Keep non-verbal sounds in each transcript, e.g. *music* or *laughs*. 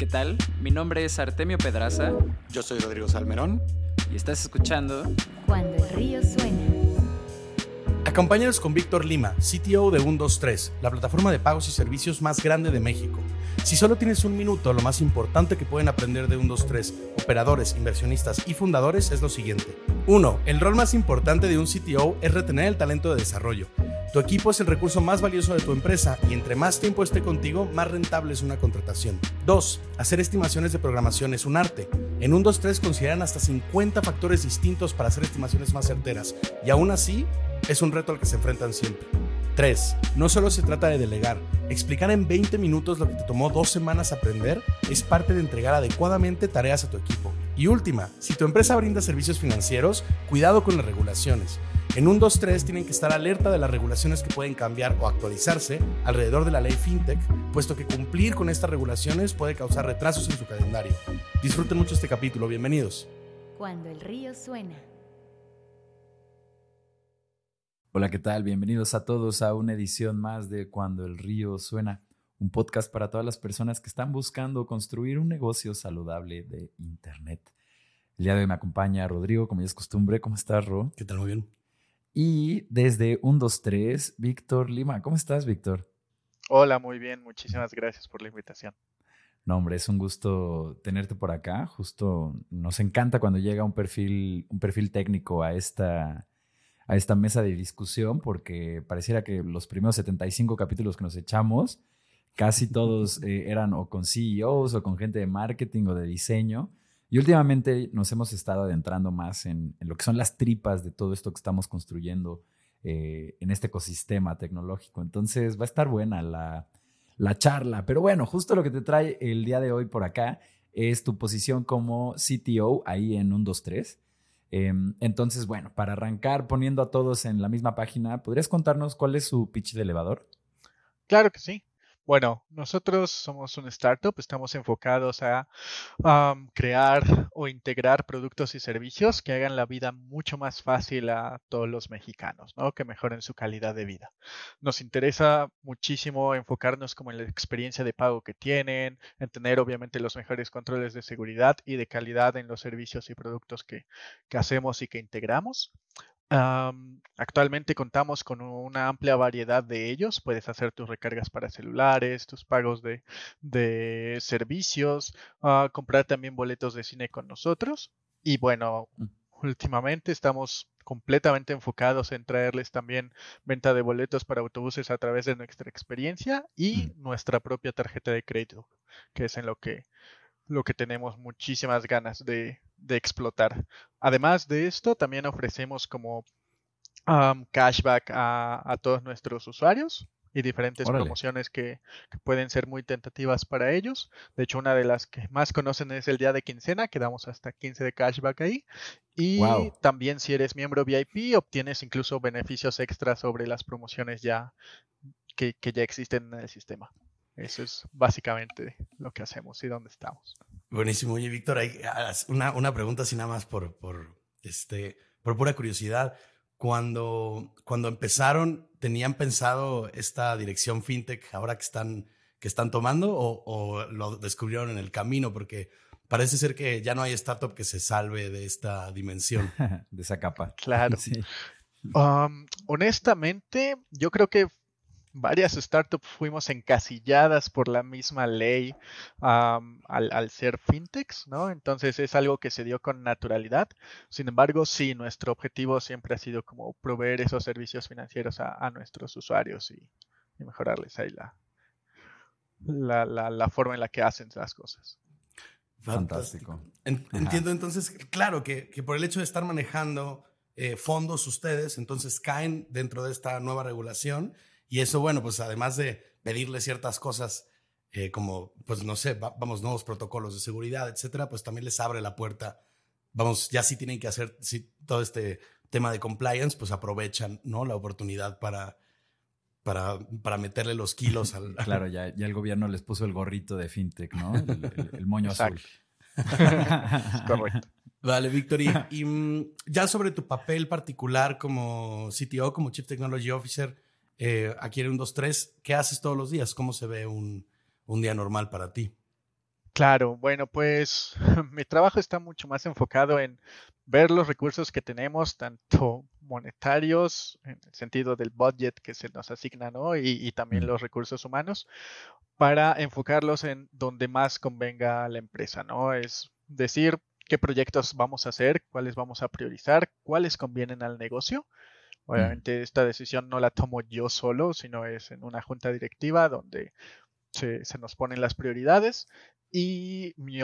¿Qué tal? Mi nombre es Artemio Pedraza. Yo soy Rodrigo Salmerón. Y estás escuchando Cuando el río suena. Acompáñanos con Víctor Lima, CTO de 123, la plataforma de pagos y servicios más grande de México. Si solo tienes un minuto, lo más importante que pueden aprender de 123, operadores, inversionistas y fundadores es lo siguiente. 1. El rol más importante de un CTO es retener el talento de desarrollo. Tu equipo es el recurso más valioso de tu empresa y entre más tiempo esté contigo, más rentable es una contratación. 2. Hacer estimaciones de programación es un arte. En 123 consideran hasta 50 factores distintos para hacer estimaciones más certeras y aún así es un reto al que se enfrentan siempre. 3. No solo se trata de delegar. Explicar en 20 minutos lo que te tomó dos semanas aprender es parte de entregar adecuadamente tareas a tu equipo. Y última, si tu empresa brinda servicios financieros, cuidado con las regulaciones. En un 2.3 tienen que estar alerta de las regulaciones que pueden cambiar o actualizarse alrededor de la ley FinTech, puesto que cumplir con estas regulaciones puede causar retrasos en su calendario. Disfruten mucho este capítulo, bienvenidos. Cuando el río suena. Hola, ¿qué tal? Bienvenidos a todos a una edición más de Cuando el río suena, un podcast para todas las personas que están buscando construir un negocio saludable de Internet. El día de hoy me acompaña Rodrigo, como ya es costumbre. ¿Cómo estás, Ro? ¿Qué tal? Muy bien. Y desde 123, Víctor Lima. ¿Cómo estás, Víctor? Hola, muy bien. Muchísimas gracias por la invitación. No, hombre, es un gusto tenerte por acá. Justo nos encanta cuando llega un perfil, un perfil técnico a esta, a esta mesa de discusión, porque pareciera que los primeros 75 capítulos que nos echamos, casi todos *laughs* eh, eran o con CEOs o con gente de marketing o de diseño. Y últimamente nos hemos estado adentrando más en, lo que son las tripas de todo esto que estamos construyendo eh, en este ecosistema tecnológico. Entonces va a estar buena la, la, charla. Pero bueno, justo lo que te trae el día de hoy por acá es tu posición como CTO ahí en 123. Eh, entonces, bueno, para arrancar poniendo a todos en la misma página, ¿podrías contarnos cuál es su pitch de elevador? Claro que sí. Bueno, nosotros somos un startup, estamos enfocados a crear o integrar productos y servicios que hagan la vida mucho más fácil a todos los mexicanos, ¿no? Que mejoren su calidad de vida. Nos interesa muchísimo enfocarnos como en la experiencia de pago que tienen, en tener obviamente los mejores controles de seguridad y de calidad en los servicios y productos que hacemos y que integramos. Um, actualmente contamos con una amplia variedad de ellos. Puedes hacer tus recargas para celulares, tus pagos de, de servicios, uh, comprar también boletos de cine con nosotros. Y bueno, últimamente estamos completamente enfocados en traerles también venta de boletos para autobuses a través de nuestra experiencia y nuestra propia tarjeta de crédito, que es en lo que lo que tenemos muchísimas ganas de, de explotar. Además de esto, también ofrecemos como um, cashback a, a, todos nuestros usuarios y diferentes Órale. promociones que, que, pueden ser muy tentativas para ellos. De hecho, una de las que más conocen es el día de quincena, que damos hasta 15 de cashback ahí. Y wow. también si eres miembro VIP, obtienes incluso beneficios extras sobre las promociones ya que, que ya existen en el sistema. Eso es básicamente lo que hacemos y dónde estamos. Buenísimo. Oye, Víctor, hay una, una pregunta así nada más por, por, este, por pura curiosidad. Cuando, cuando empezaron, ¿tenían pensado esta dirección fintech ahora que están, que están tomando o, o lo descubrieron en el camino? Porque parece ser que ya no hay startup que se salve de esta dimensión. *laughs* de esa capa. Claro. *laughs* Sí. Um, honestamente, yo creo que varias startups fuimos encasilladas por la misma ley um, al, al, ser fintechs, ¿no? Entonces es algo que se dio con naturalidad. Sin embargo, sí, nuestro objetivo siempre ha sido como proveer esos servicios financieros a, a nuestros usuarios y, y, mejorarles ahí la, la, la, la, forma en la que hacen las cosas. Fantástico. En, entiendo entonces, claro, que, que, por el hecho de estar manejando eh, fondos ustedes, entonces caen dentro de esta nueva regulación y eso, bueno, pues además de pedirle ciertas cosas eh, como, pues no sé, va, vamos, nuevos protocolos de seguridad, etcétera, pues también les abre la puerta. Vamos, ya sí tienen que hacer sí, todo este tema de compliance, pues aprovechan, ¿no? La oportunidad para, para, para meterle los kilos al... *laughs* Claro, ya, ya el gobierno les puso el gorrito de fintech, ¿no? El, el, el *laughs* moño azul. *laughs* Correcto. Vale, Víctor. Y, y, ya sobre tu papel particular como CTO, como Chief Technology Officer, eh, aquí en un 2-3, ¿qué haces todos los días? ¿Cómo se ve un, un, día normal para ti? Claro, bueno, pues *laughs* mi trabajo está mucho más enfocado en ver los recursos que tenemos, tanto monetarios, en el sentido del budget que se nos asigna, ¿no? Y, también Mm. los recursos humanos, para enfocarlos en donde más convenga a la empresa, ¿no? Es decir, qué proyectos vamos a hacer, cuáles vamos a priorizar, cuáles convienen al negocio. Obviamente esta decisión no la tomo yo solo, sino es en una junta directiva donde se, se nos ponen las prioridades y mi,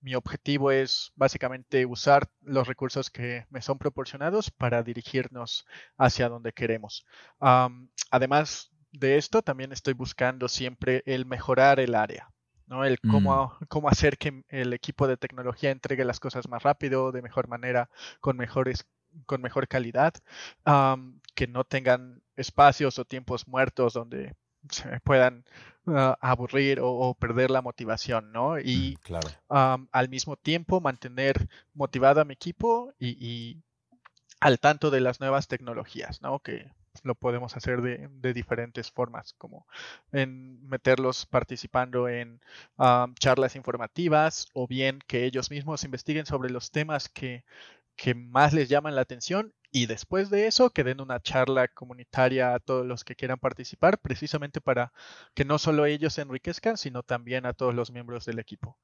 mi objetivo es básicamente usar los recursos que me son proporcionados para dirigirnos hacia donde queremos. Am, además de esto, también estoy buscando siempre el mejorar el área. ¿no? El cómo, cómo hacer que el equipo de tecnología entregue las cosas más rápido, de mejor manera, con mejores con mejor calidad, am, que no tengan espacios o tiempos muertos donde se puedan ah, aburrir o, o perder la motivación, ¿no? Y Mm, claro. al mismo tiempo mantener motivado a mi equipo y, y al tanto de las nuevas tecnologías, ¿no? Que lo podemos hacer de, de diferentes formas, como en meterlos participando en charlas informativas o bien que ellos mismos investiguen sobre los temas que, que más les llaman la atención y después de eso que den una charla comunitaria a todos los que quieran participar, precisamente para que no solo ellos se enriquezcan, sino también a todos los miembros del equipo.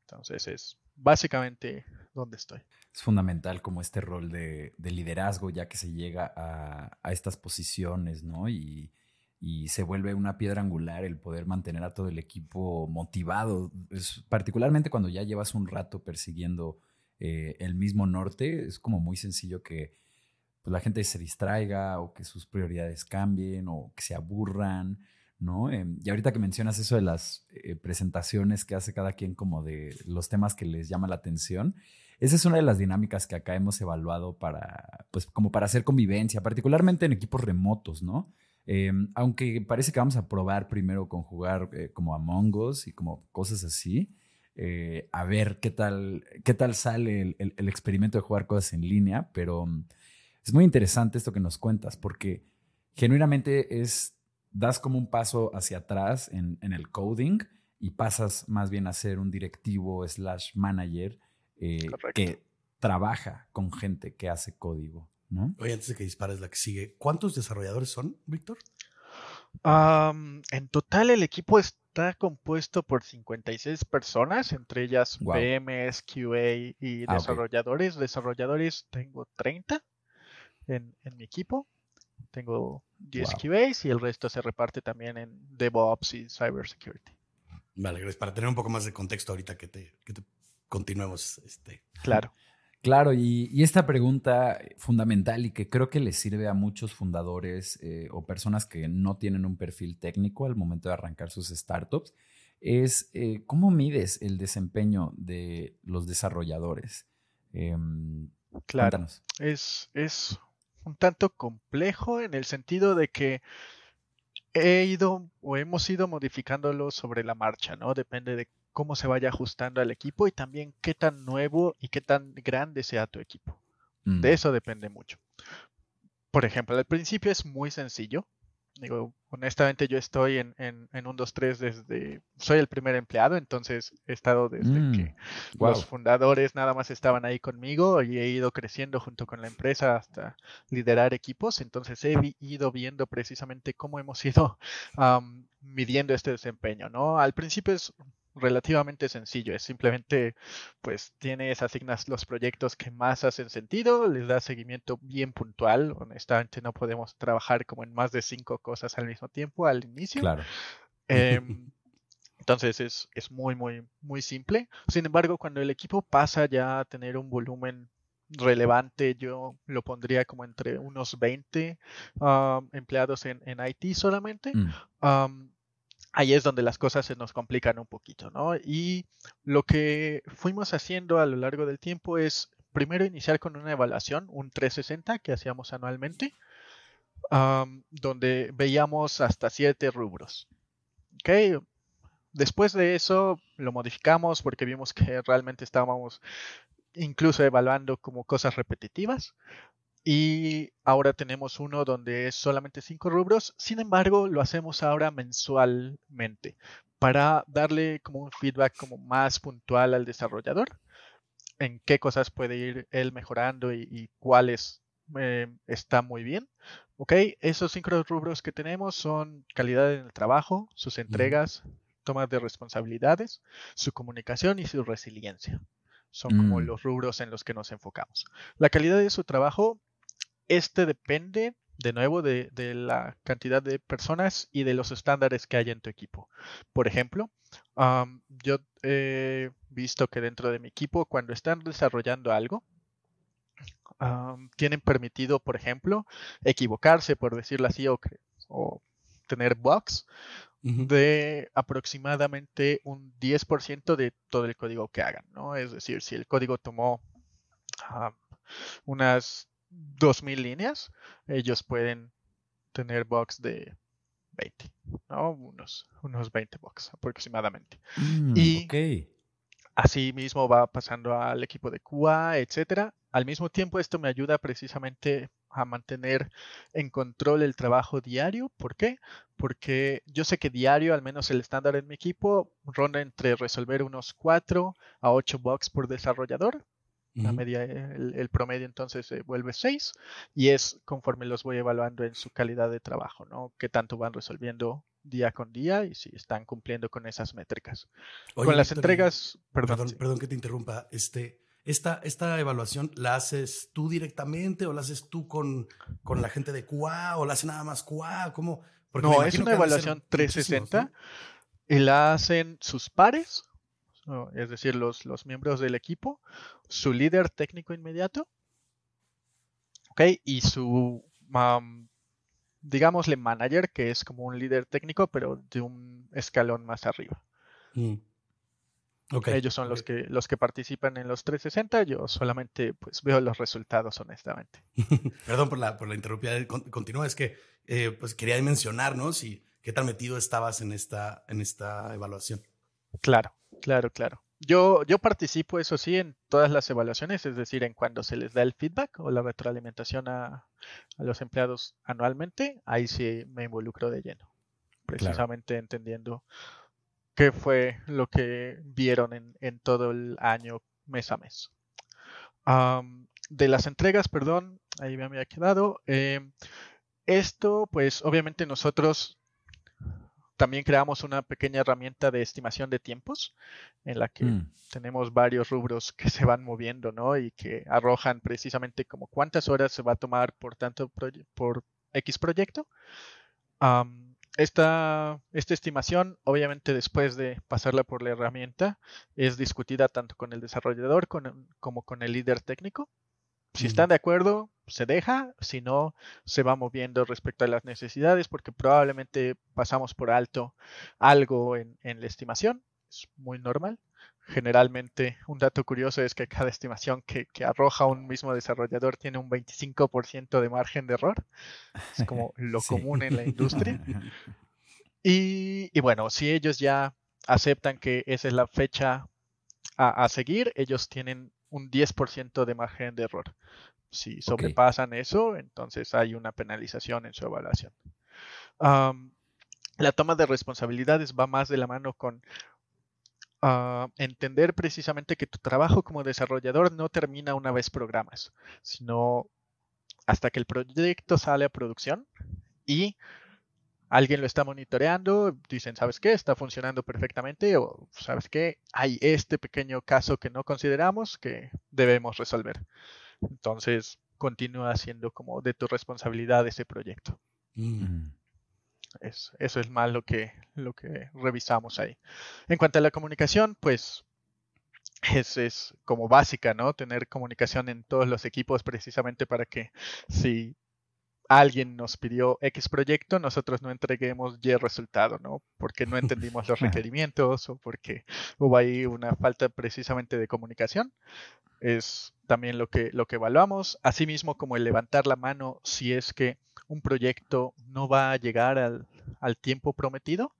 Entonces es básicamente donde estoy. Es fundamental como este rol de, de liderazgo, ya que se llega a, estas posiciones, ¿no? Y, se vuelve una piedra angular el poder mantener a todo el equipo motivado, particularmente cuando ya llevas un rato persiguiendo eh, el mismo norte, es como muy sencillo que pues, la gente se distraiga o que sus prioridades cambien o que se aburran, ¿no? Em, y ahorita que mencionas eso de las eh, presentaciones que hace cada quien como de los temas que les llama la atención, esa es una de las dinámicas que acá hemos evaluado para, pues, como para hacer convivencia, particularmente en equipos remotos, ¿no? Eh, aunque parece que vamos a probar primero con jugar eh, como Among Us y como cosas así, eh, a ver qué tal, qué tal sale el, el- el experimento de jugar cosas en línea, pero mm, es muy interesante esto que nos cuentas, porque genuinamente es, das como un paso hacia atrás en, en el coding y pasas más bien a ser un directivo slash manager eh, que trabaja con gente que hace código, ¿no? Oye, antes de que dispares la que sigue, ¿cuántos desarrolladores son, Víctor? En total el equipo está compuesto por 56 personas, entre ellas. PMs, QA y Ah, desarrolladores. Desarrolladores tengo 30 en, en mi equipo. Tengo 10 Wow. QAs y el resto se reparte también en DevOps y Cybersecurity. Vale, gracias. Para tener un poco más de contexto ahorita que te, que te continuemos. Este. Claro. Claro, y, y esta pregunta fundamental y que creo que le sirve a muchos fundadores eh, o personas que no tienen un perfil técnico al momento de arrancar sus startups es eh, cómo mides el desempeño de los desarrolladores. Em, Claro. Cuéntanos. es, es un tanto complejo en el sentido de que he ido o hemos ido modificándolo sobre la marcha, ¿no? Depende de cómo se vaya ajustando al equipo y también qué tan nuevo y qué tan grande sea tu equipo. Mm, De eso depende mucho. Por ejemplo, al principio es muy sencillo. Digo, honestamente yo estoy en, en, en un 2-3 desde... Soy el primer empleado, entonces he estado desde Mm, que guau. los fundadores nada más estaban ahí conmigo y he ido creciendo junto con la empresa hasta liderar equipos. Entonces he vi- ido viendo precisamente cómo hemos ido *laughs* midiendo este desempeño, ¿no? Al principio es relativamente sencillo, es simplemente pues tienes, asignas los proyectos que más hacen sentido, les das seguimiento bien puntual. Honestamente no podemos trabajar como en más de cinco cosas al mismo tiempo al inicio. Claro. Em, *laughs* entonces es, es muy, muy, muy simple. Sin embargo, cuando el equipo pasa ya a tener un volumen relevante, yo lo pondría como entre unos 20 um, empleados en, en IT solamente. Mm, Um, ahí es donde las cosas se nos complican un poquito, ¿no? Y lo que fuimos haciendo a lo largo del tiempo es primero iniciar con una evaluación, un 360 que hacíamos anualmente, donde veíamos hasta siete rubros. Después de eso lo modificamos porque vimos que realmente estábamos incluso evaluando como cosas repetitivas. Y ahora tenemos uno donde es solamente cinco rubros. Sin embargo, lo hacemos ahora mensualmente para darle como un feedback como más puntual al desarrollador en qué cosas puede ir él mejorando y, cuáles eh, está muy bien. Ok, esos cinco rubros que tenemos son calidad en el trabajo, sus entregas, toma de responsabilidades, su comunicación y su resiliencia. Son como Mm. los rubros en los que nos enfocamos. La calidad de su trabajo, este depende de nuevo de, de la cantidad de personas y de los estándares que hay en tu equipo. Por ejemplo, yo he visto que dentro de mi equipo, cuando están desarrollando algo, tienen permitido, por ejemplo, equivocarse, por decirlo así, o, tener bugs de aproximadamente un 10% de todo el código que hagan, ¿no? Es decir, si el código tomó unas 2000 líneas, ellos pueden tener bugs de 20, ¿no? Unos, unos 20 bugs aproximadamente. Mm, Y-. Así mismo va pasando al equipo de QA, etcétera. Al mismo tiempo, esto me ayuda precisamente a mantener en control el trabajo diario. ¿Por qué? Porque yo sé que diario, al menos el estándar en mi equipo, ronda entre resolver unos 4 a 8 bugs por desarrollador. La media, el, el promedio entonces se vuelve 6 y es conforme los voy evaluando en su calidad de trabajo, ¿no? Qué tanto van resolviendo día con día y si están cumpliendo con esas métricas. Oye, con las entregas, perdón, Perdón, sí. perdón que te interrumpa. Este, esta, esta evaluación la haces tú directamente o la haces tú con, con la gente de QA o la hace nada más QA? ¿Cómo? Porque No, es una evaluación muchísimos, 360 ¿no? y la hacen sus pares, es decir, los, los miembros del equipo, su líder técnico inmediato, ¿ok? Y su, am, digámosle, manager, que es como un líder técnico, pero de un escalón más arriba. Mm. Ellos son los que los que participan en los 360, yo solamente pues veo los resultados honestamente. *laughs* Perdón por la, por la interrumpida. Con- Continúa, es que eh, pues quería mencionar, ¿no? Si qué tan metido estabas en esta, en esta evaluación. Claro, claro, claro. Yo, yo participo, eso sí, en todas las evaluaciones, es decir, en cuando se les da el feedback o la retroalimentación a, a los empleados anualmente, ahí sí me involucro de lleno, precisamente entendiendo qué fue lo que vieron en, en todo el año, mes a mes. De las entregas, perdón, ahí me había quedado. em, esto, pues obviamente nosotros también creamos una pequeña herramienta de estimación de tiempos en la que Mm, tenemos varios rubros que se van moviendo, ¿no? Y que arrojan precisamente como cuántas horas se va a tomar por tanto proye- por X proyecto. Esta, esta estimación, obviamente después de pasarla por la herramienta, es discutida tanto con el desarrollador con- como con el líder técnico. Si están de acuerdo, se deja, si no, se va moviendo respecto a las necesidades porque probablemente pasamos por alto algo en, en la estimación. Es muy normal. Generalmente, un dato curioso es que cada estimación que, que arroja un mismo desarrollador tiene un 25% de margen de error. Es como *laughs* lo sí. común en la industria. *laughs* Y, y bueno, si ellos ya aceptan que esa es la fecha a, a seguir, ellos tienen un 10% de margen de error. Si sobrepasan eso, entonces hay una penalización en su evaluación. Am, la toma de responsabilidades va más de la mano con ah, entender precisamente que tu trabajo como desarrollador no termina una vez programas, sino hasta que el proyecto sale a producción y alguien lo está monitoreando, dicen, ¿sabes qué? Está funcionando perfectamente o ¿sabes qué? Hay este pequeño caso que no consideramos que debemos resolver. Entonces, continúa siendo como de tu responsabilidad ese proyecto. Mm. mm. Es, eso es más lo que, lo que revisamos ahí. En cuanto a la comunicación, pues es, es como básica, ¿no? Tener comunicación en todos los equipos precisamente para que si alguien nos pidió X proyecto, nosotros no entreguemos Y resultado, ¿no? Porque no entendimos los *laughs* requerimientos o porque hubo ahí una falta precisamente de comunicación. Es también lo que, lo que evaluamos, asimismo como el levantar la mano si es que un proyecto no va a llegar al, al tiempo prometido,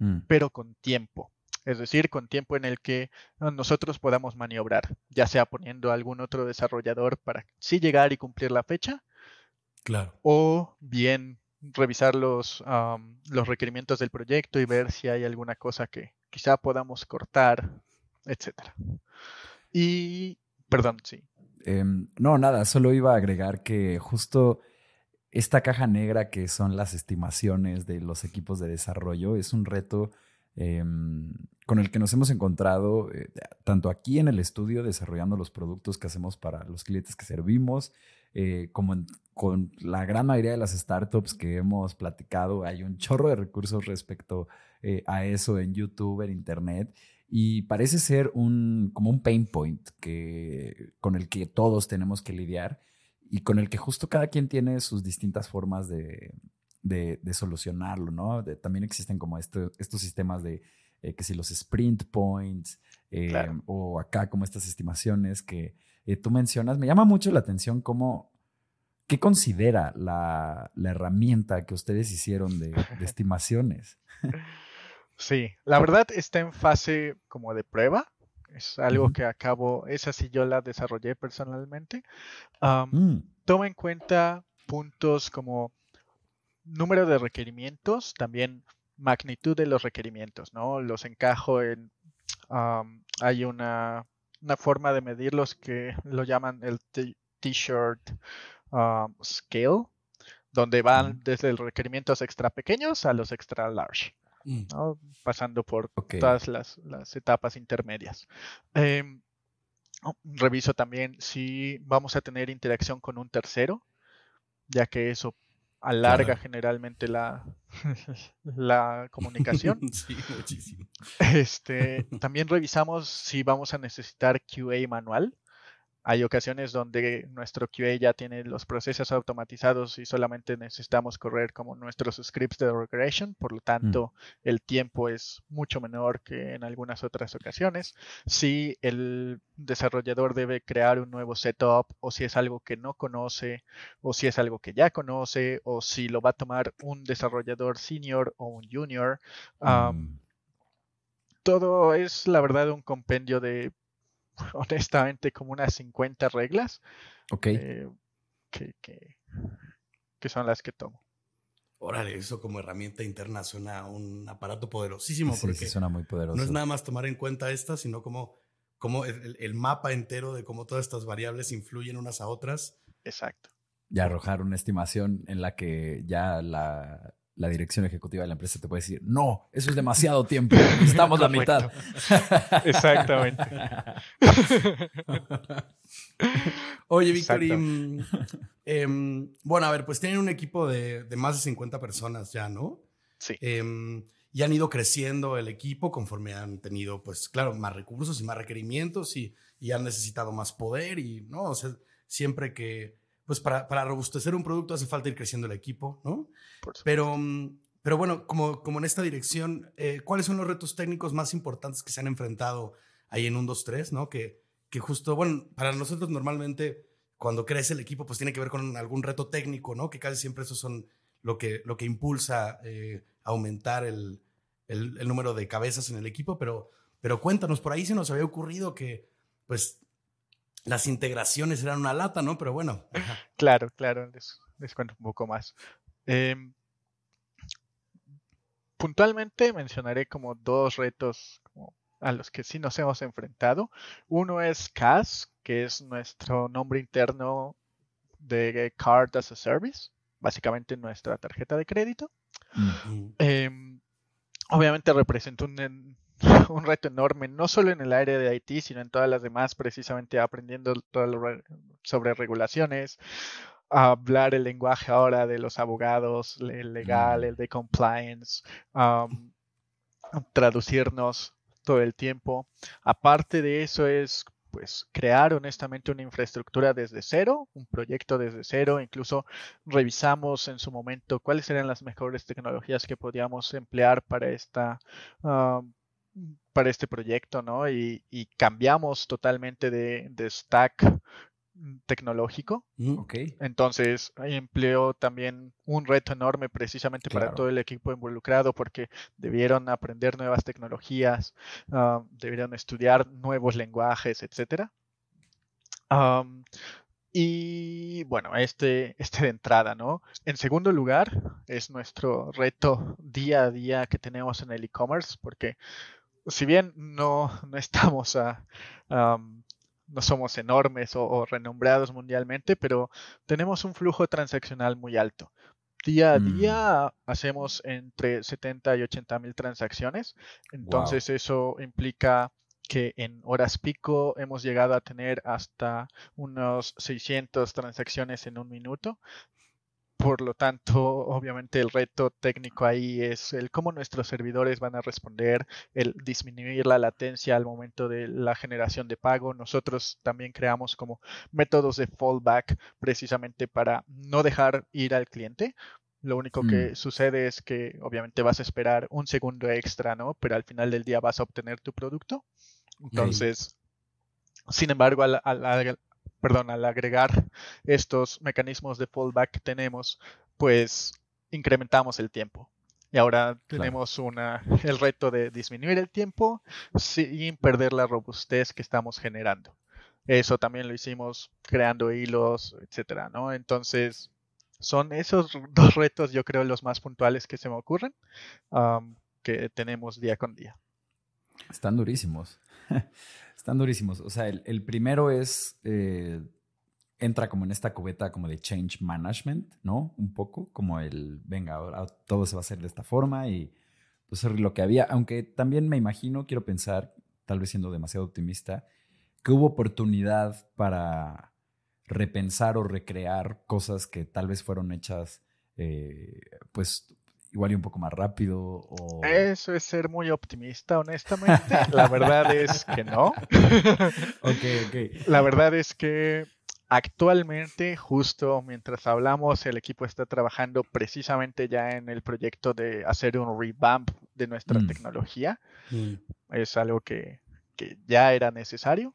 Mm, pero con tiempo. Es decir, con tiempo en el que ¿no? nosotros podamos maniobrar, ya sea poniendo algún otro desarrollador para sí llegar y cumplir la fecha, Claro. o bien revisar los, los requerimientos del proyecto y ver si hay alguna cosa que quizá podamos cortar, etcétera. Y, perdón, sí. Em, no, nada, solo iba a agregar que justo esta caja negra que son las estimaciones de los equipos de desarrollo es un reto em, con el que nos hemos encontrado eh, tanto aquí en el estudio desarrollando los productos que hacemos para los clientes que servimos, eh, como con la gran mayoría de las startups que hemos platicado, hay un chorro de recursos respecto eh, a eso en YouTube, en Internet. Y parece ser un, como un pain point que, con el que todos tenemos que lidiar y con el que justo cada quien tiene sus distintas formas de, de, solucionarlo, ¿no? también existen como estos sistemas de eh, que si los sprint points o acá como estas estimaciones que eh, tú mencionas. Me llama mucho la atención cómo, ¿qué considera la, herramienta que ustedes hicieron de, *laughs* estimaciones? *laughs* Sí, la verdad está en fase como de prueba. Es algo que acabo, esa sí yo la desarrollé personalmente. Mm. Toma en cuenta puntos como número de requerimientos, también magnitud de los requerimientos, ¿no? Los encajo en, hay una una forma de medirlos que lo llaman el T-shirt um, scale, donde van desde los requerimientos extra pequeños a los extra large, mm. pasando por todas las, etapas intermedias. Em, oh, reviso también si vamos a tener interacción con un tercero, ya que eso alarga generalmente la, *laughs* la comunicación. *laughs* Sí, muchísimo. Este, también revisamos si vamos a necesitar QA manual. Hay ocasiones donde nuestro QA ya tiene los procesos automatizados y solamente necesitamos correr como nuestros scripts de regression, por lo mm. tanto el tiempo es mucho menor que en algunas otras ocasiones. Si el desarrollador debe crear un nuevo setup o si es algo que no conoce o si es algo que ya conoce o si lo va a tomar un desarrollador senior o un junior. Mm. Todo es la verdad un compendio de *laughs* honestamente como unas 50 reglas. Ok. Eh, que, que, son las que tomo. Órale, eso como herramienta interna suena un aparato poderosísimo. Sí, porque suena muy poderoso. No es nada más tomar en cuenta estas, sino como, como el, el, mapa entero de cómo todas estas variables influyen unas a otras. Exacto. Y arrojar una estimación en la que ya la, la dirección ejecutiva de la empresa te puede decir, no, eso es demasiado tiempo, estamos la mitad. Exactamente. Oye, Víctor, em, bueno, a ver, pues tienen un equipo de, más de 50 personas ya, ¿no? Sí. Em, y han ido creciendo el equipo conforme han tenido, pues claro, más recursos y más requerimientos y, y han necesitado más poder y, ¿no? O sea, siempre que pues para, para, robustecer un producto hace falta ir creciendo el equipo, ¿no? Pero, mm, pero bueno, como, como en esta dirección, eh, ¿cuáles son los retos técnicos más importantes que se han enfrentado ahí en un 2, 3, ¿no? Que, que justo, bueno, para nosotros normalmente cuando crece el equipo, pues tiene que ver con algún reto técnico, ¿no? Que casi siempre esos son lo que, lo que impulsa eh, aumentar el, el, el, número de cabezas en el equipo, pero, pero cuéntanos, por ahí se nos había ocurrido que, pues, las integraciones eran una lata, ¿no? Pero bueno. *laughs* Claro, claro, les, cuento un poco más. Em, puntualmente mencionaré como dos retos a los que sí nos hemos enfrentado. Uno es CAS, que es nuestro nombre interno de Card as a Service, básicamente nuestra tarjeta de crédito. Em, obviamente representa un, *laughs* un reto enorme, no solo en el área de IT, sino en todas las demás, precisamente aprendiendo todo sobre regulaciones, hablar el lenguaje ahora de los abogados, el legal, mm. el de compliance, traducirnos todo el tiempo. Aparte de eso es pues crear honestamente una infraestructura desde cero, un proyecto desde cero, incluso revisamos en su momento cuáles eran las mejores tecnologías que podíamos emplear para esta para este proyecto, ¿no? Y, cambiamos totalmente de, stack tecnológico. Mm, ok. Entonces, empleó también un reto enorme precisamente para todo el equipo involucrado porque debieron aprender nuevas tecnologías, ah, debieron estudiar nuevos lenguajes, etcétera. Y bueno, este, este de entrada, ¿no? En segundo lugar, es nuestro reto día a día que tenemos en el e-commerce, porque si bien no, no estamos a, no somos enormes o, renombrados mundialmente, pero tenemos un flujo transaccional muy alto. Día a mm. día hacemos entre 70 y 80 mil transacciones, entonces eso implica que en horas pico hemos llegado a tener hasta unos 600 transacciones en un minuto. Por lo tanto, obviamente el reto técnico ahí es el cómo nuestros servidores van a responder, el disminuir la latencia al momento de la generación de pago. Nosotros también creamos como métodos de fallback precisamente para no dejar ir al cliente. Lo único que mm. sucede es que obviamente vas a esperar un segundo extra, ¿no? Pero al final del día vas a obtener tu producto. Entonces, sin embargo, al, perdón, al agregar estos mecanismos de fallback que tenemos, pues incrementamos el tiempo. Y ahora tenemos una, el reto de disminuir el tiempo sin perder la robustez que estamos generando. Eso también lo hicimos creando hilos, etcétera, ¿no? Entonces, son esos dos retos, yo creo, los más puntuales que se me ocurren, que tenemos día con día. Están durísimos. *laughs* Están durísimos. O sea, el, primero es, eh, entra como en esta cubeta como de change management, ¿no? Un poco, como el, venga, ahora todo se va a hacer de esta forma y pues lo que había, aunque también me imagino, quiero pensar, tal vez siendo demasiado optimista, que hubo oportunidad para repensar o recrear cosas que tal vez fueron hechas eh, pues igual y un poco más rápido? O... Eso es ser muy optimista, honestamente. *laughs* La verdad es que no. *laughs* ok, ok. La verdad es que actualmente, justo mientras hablamos, el equipo está trabajando precisamente ya en el proyecto de hacer un revamp de nuestra mm. tecnología. Mm. Es algo que, que ya era necesario,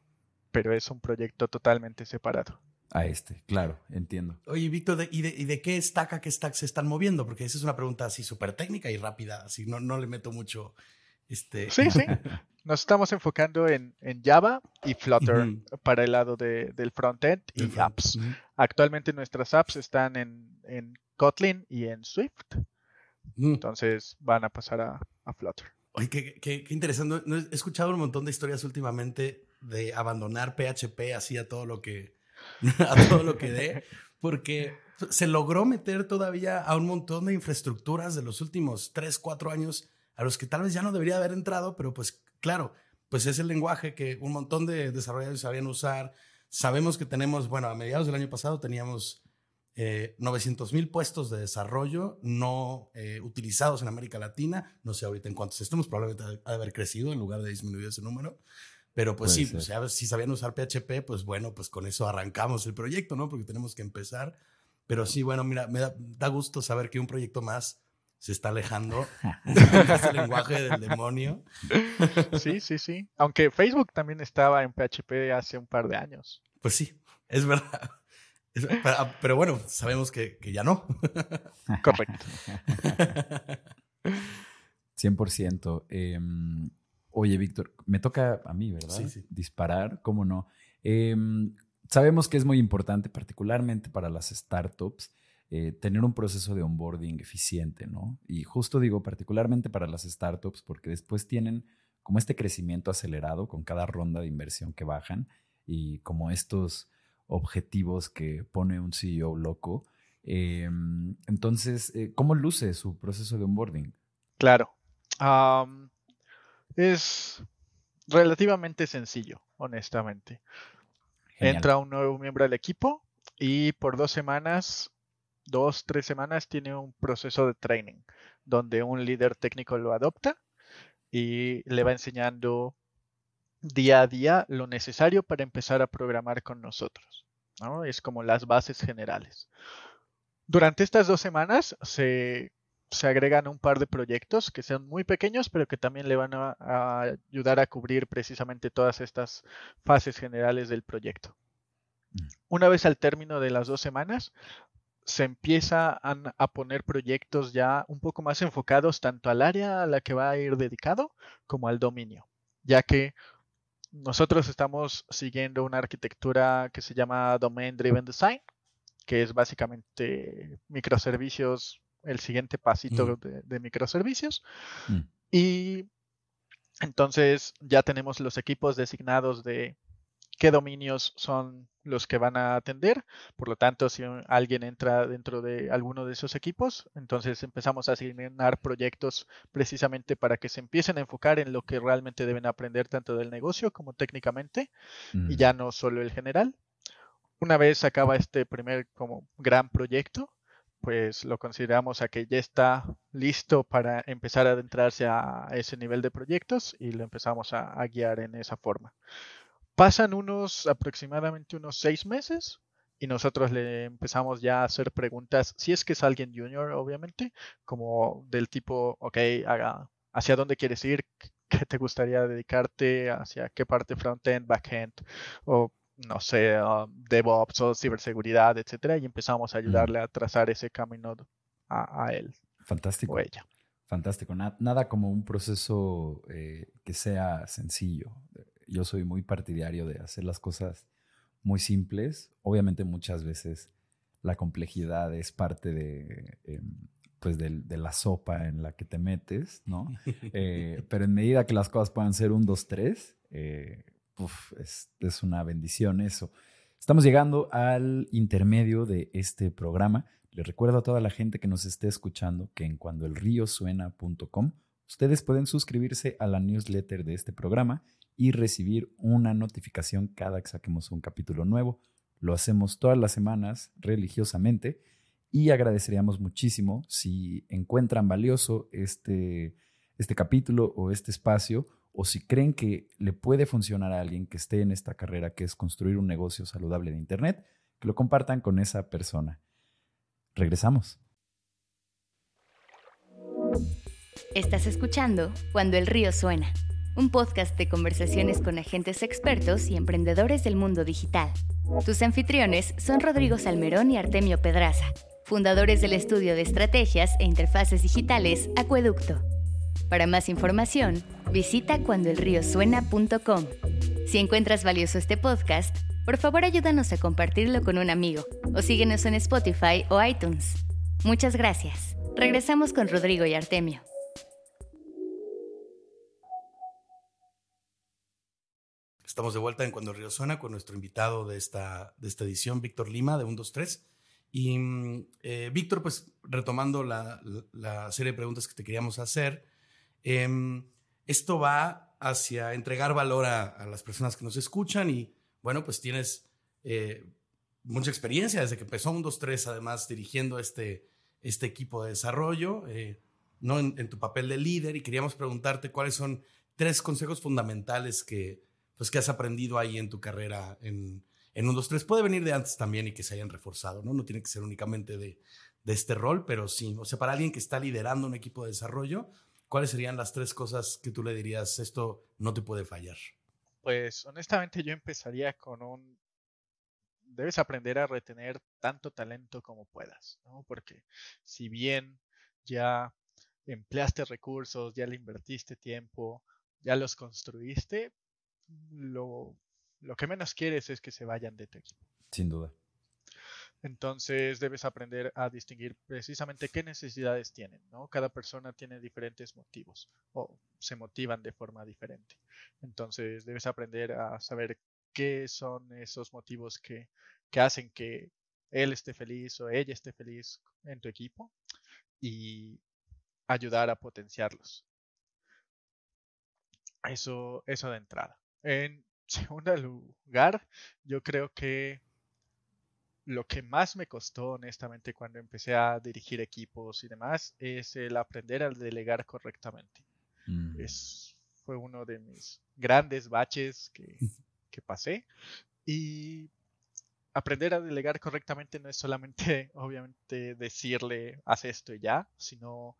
pero es un proyecto totalmente separado a este, claro, entiendo. Oye, Víctor, ¿y de, qué stack a qué stack se están moviendo? Porque esa es una pregunta así súper técnica y rápida, así no, no le meto mucho. Este... Sí, sí. Nos estamos enfocando en, Java y Flutter para el lado del frontend y apps. Actualmente nuestras apps están en, Kotlin y en Swift. Entonces van a pasar a, Flutter. Oye, qué, qué, interesante. He escuchado un montón de historias últimamente de abandonar PHP así a todo lo que *laughs* a todo lo que dé, porque se logró meter todavía a un montón de infraestructuras de los últimos 3, 4 años a los que tal vez ya no debería haber entrado, pero pues claro, pues es el lenguaje que un montón de desarrolladores sabían usar. Sabemos que tenemos, bueno, a mediados del año pasado teníamos eh, 900 mil puestos de desarrollo no eh, utilizados en América Latina. No sé ahorita en cuántos estemos, probablemente ha de haber crecido en lugar de disminuir ese número. Pero pues sí, pues, si sabían usar PHP, pues bueno, pues con eso arrancamos el proyecto, ¿no? Porque tenemos que empezar. Pero sí, bueno, mira, me da, gusto saber que un proyecto más se está alejando *laughs* *laughs* ese lenguaje del demonio. Sí, sí, sí. Aunque Facebook también estaba en PHP hace un par de años. Pues sí, es verdad. pero, bueno, sabemos que, que ya no. Correcto. *laughs* 100%. Eh, Oye, Víctor, me toca a mí, ¿verdad? Sí, sí. Disparar, ¿cómo no? Em, sabemos que es muy importante, particularmente para las startups, eh, tener un proceso de onboarding eficiente, ¿no? Y justo digo, particularmente para las startups, porque después tienen como este crecimiento acelerado con cada ronda de inversión que bajan y como estos objetivos que pone un CEO loco. Em, entonces, eh, ¿cómo luce su proceso de onboarding? Claro. Es relativamente sencillo, honestamente. Entra un nuevo miembro del equipo y por dos semanas, dos, tres semanas, tiene un proceso de training donde un líder técnico lo adopta y le va enseñando día a día lo necesario para empezar a programar con nosotros. ¿no? Es como las bases generales. Durante estas dos semanas se se agregan un par de proyectos que sean muy pequeños, pero que también le van a, ayudar a cubrir precisamente todas estas fases generales del proyecto. Mm. Una vez al término de las dos semanas, se empieza a, poner proyectos ya un poco más enfocados tanto al área a la que va a ir dedicado como al dominio, ya que nosotros estamos siguiendo una arquitectura que se llama Domain Driven Design, que es básicamente microservicios, el siguiente pasito de, de, microservicios. Mm. Y entonces ya tenemos los equipos designados de qué dominios son los que van a atender. Por lo tanto, si alguien entra dentro de alguno de esos equipos, entonces empezamos a asignar proyectos precisamente para que se empiecen a enfocar en lo que realmente deben aprender tanto del negocio como técnicamente y Mm. ya no solo el general. Una vez acaba este primer como gran proyecto, pues lo consideramos a que ya está listo para empezar a adentrarse a ese nivel de proyectos y lo empezamos a, guiar en esa forma. Pasan unos aproximadamente unos seis meses y nosotros le empezamos ya a hacer preguntas, si es que es alguien junior, obviamente, como del tipo, ok, haga, ¿hacia dónde quieres ir? ¿Qué te gustaría dedicarte? ¿Hacia qué parte frontend, backend? No sé, um, DevOps o ciberseguridad, etcétera, y empezamos a ayudarle a trazar ese camino a, a él Fantástico. o ella. Fantástico. Na- nada como un proceso eh, que sea sencillo. Yo soy muy partidario de hacer las cosas muy simples. Obviamente muchas veces la complejidad es parte de, eh, pues de, la sopa en la que te metes, ¿no? *laughs* Eh, pero en medida que las cosas puedan ser un, dos, tres, eh, es una bendición eso. Estamos llegando al intermedio de este programa. Les recuerdo a toda la gente que nos esté escuchando que en cuandoelriosuena.com ustedes pueden suscribirse a la newsletter de este programa y recibir una notificación cada que saquemos un capítulo nuevo. Lo hacemos todas las semanas religiosamente y agradeceríamos muchísimo si encuentran valioso este, este capítulo o este espacio o si creen que le puede funcionar a alguien que esté en esta carrera que es construir un negocio saludable de Internet, que lo compartan con esa persona. Regresamos. Estás escuchando Cuando el río suena, un podcast de conversaciones con agentes expertos y emprendedores del mundo digital. Tus anfitriones son Rodrigo Salmerón y Artemio Pedraza, fundadores del estudio de estrategias e interfaces digitales Acueducto. Para más información, visita cuandoelriosuena.com. Si encuentras valioso este podcast, por favor ayúdanos a compartirlo con un amigo o síguenos en Spotify o iTunes. Muchas gracias. Regresamos con Rodrigo y Artemio. Estamos de vuelta en Cuando el Río Suena con nuestro invitado de esta, de esta edición, Víctor Lima, de 123. Y mm, eh, Víctor, pues retomando la, la, serie de preguntas que te queríamos hacer, eh, esto va hacia entregar valor a, las personas que nos escuchan y bueno, pues tienes eh, mucha experiencia desde que empezó 123, además dirigiendo este, este equipo de desarrollo, eh, ¿no? En, tu papel de líder y queríamos preguntarte cuáles son tres consejos fundamentales que pues que has aprendido ahí en tu carrera en, en 1, 2, 3. Puede venir de antes también y que se hayan reforzado, ¿no? No tiene que ser únicamente de, de este rol, pero sí, o sea, para alguien que está liderando un equipo de desarrollo, ¿cuáles serían las tres cosas que tú le dirías, esto no te puede fallar? Pues honestamente yo empezaría con un... Debes aprender a retener tanto talento como puedas, ¿no? Porque si bien ya empleaste recursos, ya le invertiste tiempo, ya los construiste, lo, lo, que menos quieres es que se vayan de tu equipo. Sin duda. Entonces debes aprender a distinguir precisamente qué necesidades tienen, ¿no? Cada persona tiene diferentes motivos o se motivan de forma diferente. Entonces debes aprender a saber qué son esos motivos que, que hacen que él esté feliz o ella esté feliz en tu equipo y ayudar a potenciarlos. Eso, eso de entrada. En *laughs* segundo lugar, yo creo que lo que más me costó, honestamente, cuando empecé a dirigir equipos y demás, es el aprender a delegar correctamente. Mm. Es, fue uno de mis grandes baches que, *laughs* que pasé. Y aprender a delegar correctamente no es solamente, *laughs* obviamente, decirle, haz esto y ya, sino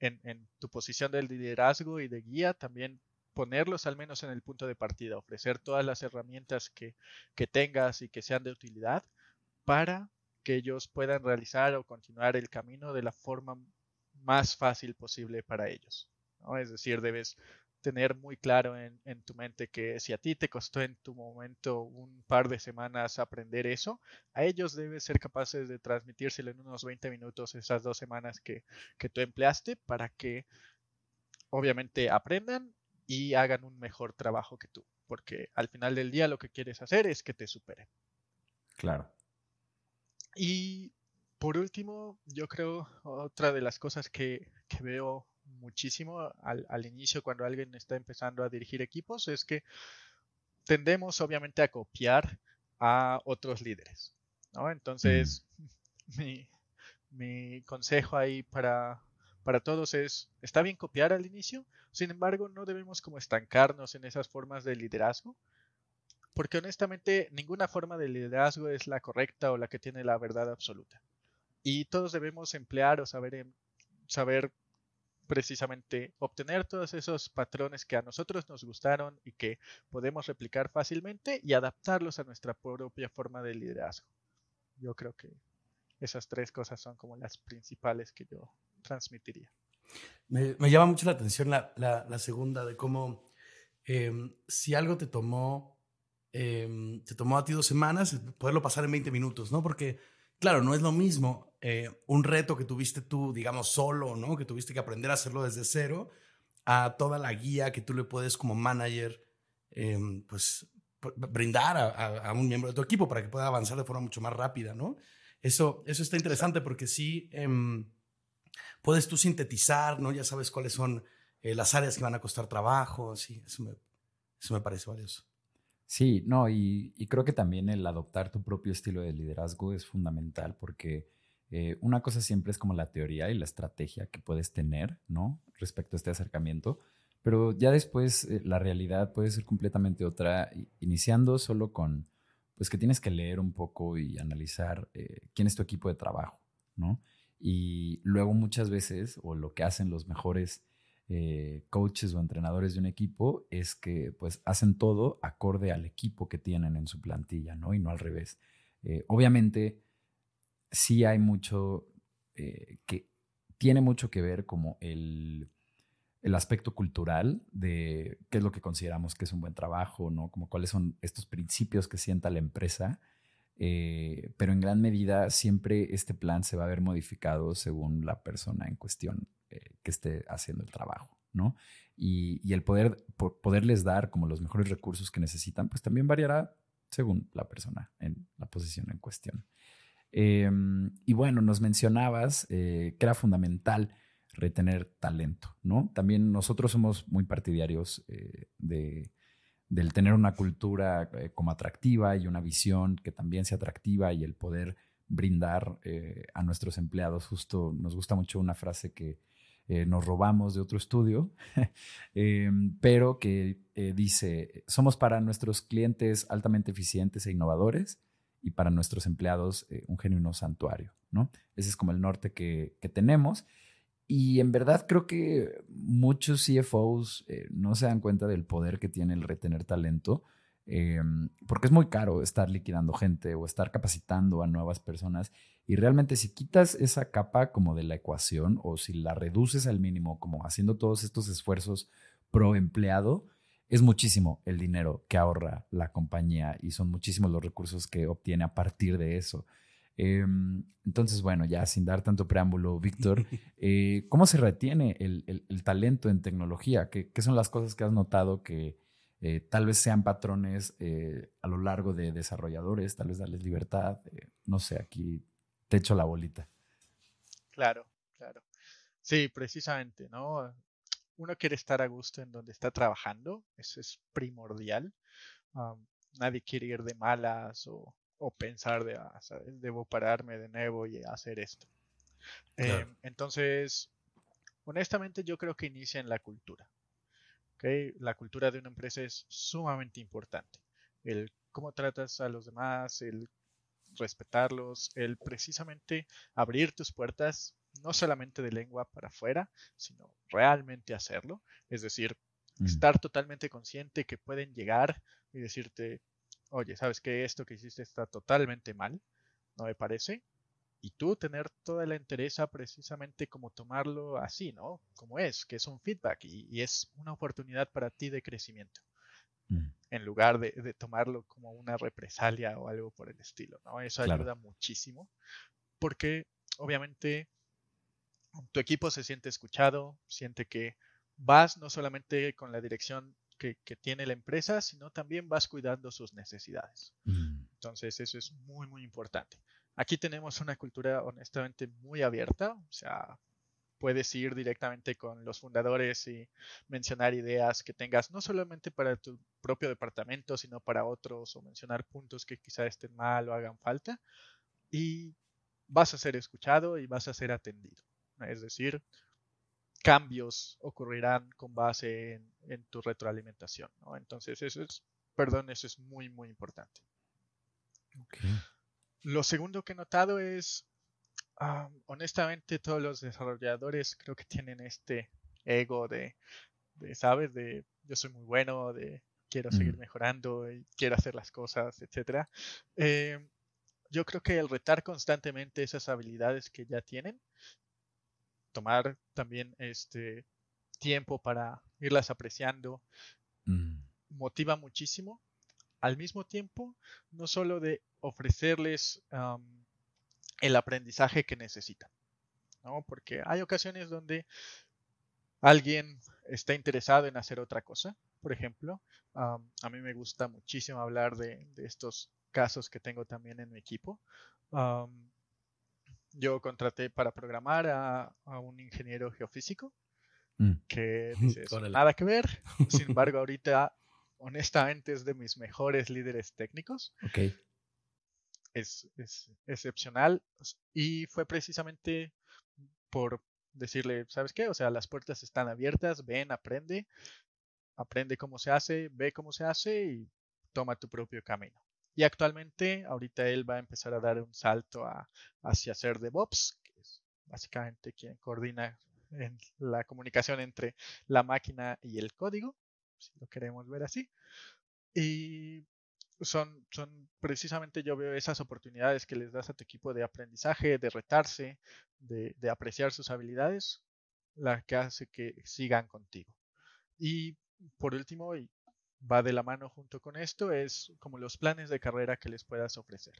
en, en tu posición de liderazgo y de guía también ponerlos al menos en el punto de partida, ofrecer todas las herramientas que, que, tengas y que sean de utilidad para que ellos puedan realizar o continuar el camino de la forma más fácil posible para ellos. ¿no? Es decir, debes tener muy claro en, tu mente que si a ti te costó en tu momento un par de semanas aprender eso, a ellos debes ser capaces de transmitírselo en unos 20 minutos esas dos semanas que, que tú empleaste para que obviamente aprendan y hagan un mejor trabajo que tú, porque al final del día lo que quieres hacer es que te superen. Claro. Y por último, yo creo otra de las cosas que, que veo muchísimo al, inicio cuando alguien está empezando a dirigir equipos es que tendemos obviamente a copiar a otros líderes. ¿no? Entonces, mm. mi, consejo ahí para, para todos es, está bien copiar al inicio, sin embargo, no debemos como estancarnos en esas formas de liderazgo, porque honestamente ninguna forma de liderazgo es la correcta o la que tiene la verdad absoluta. Y todos debemos emplear o saber, em, saber precisamente obtener todos esos patrones que a nosotros nos gustaron y que podemos replicar fácilmente y adaptarlos a nuestra propia forma de liderazgo. Yo creo que esas tres cosas son como las principales que yo transmitiría. Me, llama mucho la atención la, segunda de cómo em, si algo te tomó, em, te tomó a ti dos semanas, poderlo pasar en 20 minutos, ¿no? Porque claro, no es lo mismo eh, un reto que tuviste tú, digamos, solo, ¿no? Que tuviste que aprender a hacerlo desde cero, a toda la guía que tú le puedes como manager, em, pues, brindar a, un miembro de tu equipo para que pueda avanzar de forma mucho más rápida, ¿no? Eso, eso está interesante porque sí em, puedes tú sintetizar, ¿no? Ya sabes cuáles son eh, las áreas que van a costar trabajo, sí, eso me, eso me parece valioso. Sí, no, y, creo que también el adoptar tu propio estilo de liderazgo es fundamental porque eh, una cosa siempre es como la teoría y la estrategia que puedes tener, ¿no? Respecto a este acercamiento, pero ya después eh, la realidad puede ser completamente otra, iniciando solo con, pues que tienes que leer un poco y analizar eh, quién es tu equipo de trabajo, ¿no? Y luego muchas veces, o lo que hacen los mejores eh, coaches o entrenadores de un equipo es que pues hacen todo acorde al equipo que tienen en su plantilla, ¿no? Y no al revés. Eh, obviamente, sí hay mucho eh, que tiene mucho que ver como el, el, aspecto cultural de qué es lo que consideramos que es un buen trabajo, ¿no? Como cuáles son estos principios que sienta la empresa. pero en gran medida siempre este plan se va a ver modificado según la persona en cuestión eh, que esté haciendo el trabajo, ¿no? Y, el poder, poderles dar como los mejores recursos que necesitan, pues también variará según la persona en la posición en cuestión. Em, y bueno, nos mencionabas eh, que era fundamental retener talento, ¿no? También nosotros somos muy partidarios eh, de, del tener una cultura como atractiva y una visión que también sea atractiva y el poder brindar a nuestros empleados. Justo nos gusta mucho una frase que, eh, nos robamos de otro estudio, *laughs* em, pero que eh, dice, somos para nuestros clientes altamente eficientes e innovadores y para nuestros empleados eh, un genuino santuario, ¿no? Ese es como el norte que, que tenemos. Y en verdad creo que muchos CFOs no se dan cuenta del poder que tiene el retener talento, em, porque es muy caro estar liquidando gente o estar capacitando a nuevas personas y realmente si quitas esa capa como de la ecuación o si la reduces al mínimo, como haciendo todos estos esfuerzos pro empleado, es muchísimo el dinero que ahorra la compañía y son muchísimos los recursos que obtiene a partir de eso. Em, entonces, bueno, ya sin dar tanto preámbulo, Víctor, *laughs* eh, ¿cómo se retiene el, talento en tecnología? ¿Qué, son las cosas que has notado que eh, tal vez sean patrones eh, a lo largo de desarrolladores, tal vez darles libertad? no sé, aquí te echo la bolita. Claro, claro. Sí, precisamente, ¿no? Uno quiere estar a gusto en donde está trabajando, eso es primordial. nadie quiere ir de malas o, pensar de, ah, debo pararme de nuevo y hacer esto. Em, entonces, honestamente yo creo que inicia en la cultura. ¿okay? La cultura de una empresa es sumamente importante. El cómo tratas a los demás, el respetarlos, el precisamente abrir tus puertas no solamente de lengua para afuera, sino realmente hacerlo. Es decir, mm. estar totalmente consciente que pueden llegar y decirte, oye, ¿sabes que Esto que hiciste está totalmente mal, no me parece. y tú tener toda la entereza precisamente como tomarlo así, ¿no? Como es, que es un feedback y, es una oportunidad para ti de crecimiento, mm. en lugar de, tomarlo como una represalia o algo por el estilo, ¿no? Eso ayuda muchísimo, porque obviamente tu equipo se siente escuchado, siente que vas no solamente con la dirección que, tiene la empresa, sino también vas cuidando sus necesidades. Mm. Entonces, eso es muy, muy importante. Aquí tenemos una cultura honestamente muy abierta, o sea, puedes ir directamente con los fundadores y mencionar ideas que tengas, no solamente para tu propio departamento, sino para otros, o mencionar puntos que quizá estén mal o hagan falta, y vas a ser escuchado y vas a ser atendido. Es decir, cambios ocurrirán con base en, tu retroalimentación. Entonces, eso es, perdón, eso es muy, muy importante. Lo segundo que he notado es, ah, honestamente, todos los desarrolladores creo que tienen este ego de, ¿sabes? De yo soy muy bueno, de quiero seguir mejorando y quiero hacer las cosas, etc. Eh, yo creo que el retar constantemente esas habilidades que ya tienen, tomar también este tiempo para irlas apreciando, mm. motiva muchísimo. Al mismo tiempo, no solo de ofrecerles el aprendizaje que necesitan. ¿no? Porque hay ocasiones donde alguien está interesado en hacer otra cosa. Por ejemplo, a mí me gusta muchísimo hablar de, estos casos que tengo también en mi equipo. yo contraté para programar a, un ingeniero geofísico mm. que *laughs* dice, nada que ver. Sin *laughs* embargo, ahorita honestamente es de mis mejores líderes técnicos. Okay es, excepcional y fue precisamente por decirle, ¿sabes qué? O sea, las puertas están abiertas, ven, aprende, aprende cómo se hace, ve cómo se hace y toma tu propio camino. Y actualmente, ahorita él va a empezar a dar un salto a, hacia ser DevOps, que es básicamente quien coordina la comunicación entre la máquina y el código, si lo queremos ver así. Y son, son precisamente yo veo esas oportunidades que les das a tu equipo de aprendizaje, de retarse, de, de apreciar sus habilidades, la que hace que sigan contigo. Y por último, y va de la mano junto con esto, es como los planes de carrera que les puedas ofrecer.